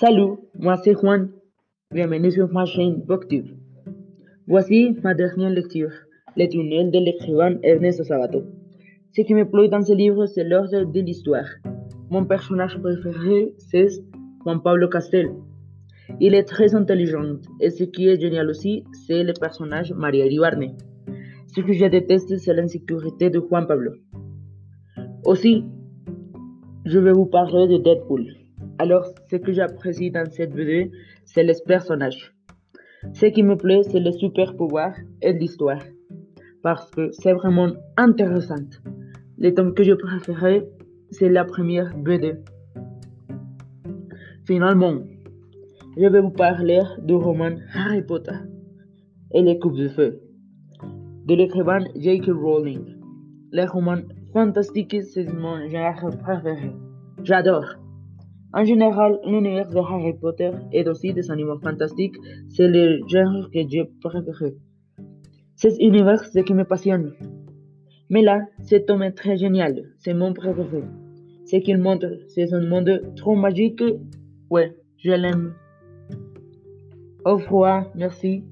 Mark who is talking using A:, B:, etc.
A: Salut, moi c'est Juan. Bienvenue sur ma chaîne BookTube. Voici ma dernière lecture, Le tunnel de l'écrivain Ernesto Sabato. Ce qui me plaît dans ce livre, c'est l'ordre de l'histoire. Mon personnage préféré, c'est Juan Pablo Castel. Il est très intelligent et ce qui est génial aussi, c'est le personnage Maria Iribarne. Ce que je déteste, c'est l'insécurité de Juan Pablo. Aussi, je vais vous parler de Deadpool. Alors, ce que j'apprécie dans cette vidéo, c'est les personnages. Ce qui me plaît, c'est le super pouvoir et l'histoire. Parce que c'est vraiment intéressant. Le tome que je préférais, c'est la première BD. Finalement, je vais vous parler du roman Harry Potter et les coupes de feu de l'écrivain J.K. Rowling. Les romans fantastiques, c'est mon genre préféré. J'adore. En général, l'univers de Harry Potter et aussi des animaux fantastiques, c'est le genre que j'ai préféré. Cet univers, c'est ce qui me passionne. Mais là, cet homme est très génial, c'est mon préféré. Ce qu'il montre, c'est un monde trop magique. Ouais, je l'aime. Au revoir, merci.